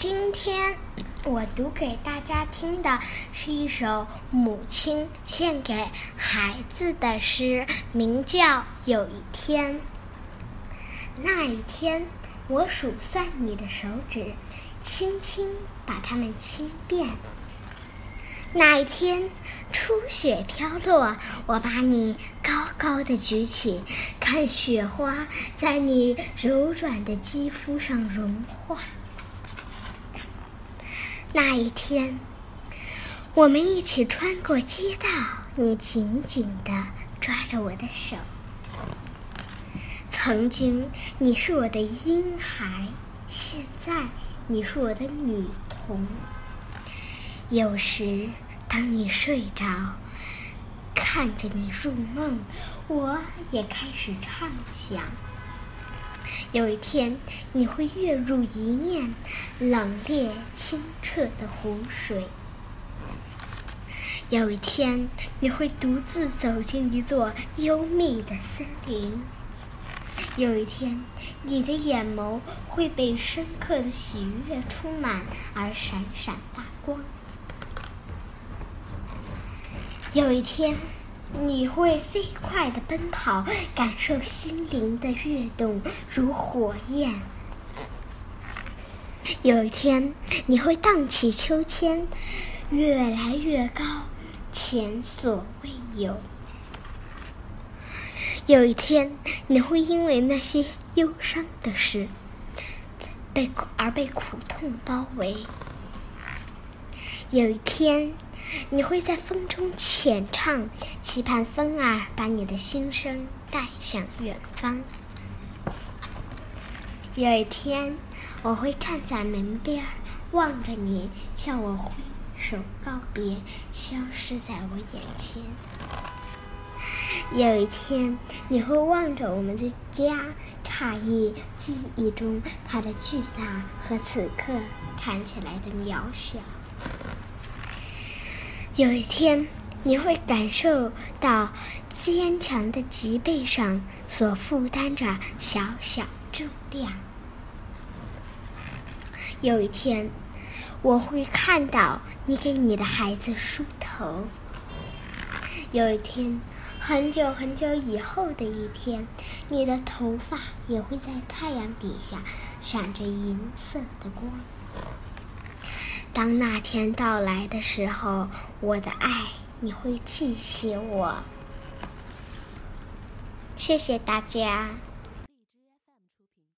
今天我读给大家听的是一首母亲献给孩子的诗，名叫《有一天》。那一天，我数算你的手指，轻轻把它们轻遍。那一天，初雪飘落，我把你高高的举起，看雪花在你柔软的肌肤上融化。那一天，我们一起穿过街道，你紧紧地抓着我的手。曾经你是我的婴孩，现在你是我的女童。有时当你睡着，看着你入梦，我也开始畅想。有一天，你会跃入一面冷冽清澈的湖水；有一天，你会独自走进一座幽密的森林；有一天，你的眼眸会被深刻的喜悦充满而闪闪发光；有一天，你会飞快地奔跑，感受心灵的跃动，如火焰。有一天，你会荡起秋千，越来越高，前所未有。有一天，你会因为那些忧伤的事，被苦而被苦痛包围。有一天。你会在风中浅唱，期盼风儿把你的心声带向远方。有一天，我会站在门边，望着你向我挥手告别，消失在我眼前。有一天，你会望着我们的家，诧异记忆中它的巨大和此刻看起来的渺小。有一天，你会感受到坚强的脊背上所负担着小小重量。有一天，我会看到你给你的孩子梳头。有一天，很久很久以后的一天，你的头发也会在太阳底下闪着银色的光。当那天到来的时候，我的爱，你会记起我。谢谢大家。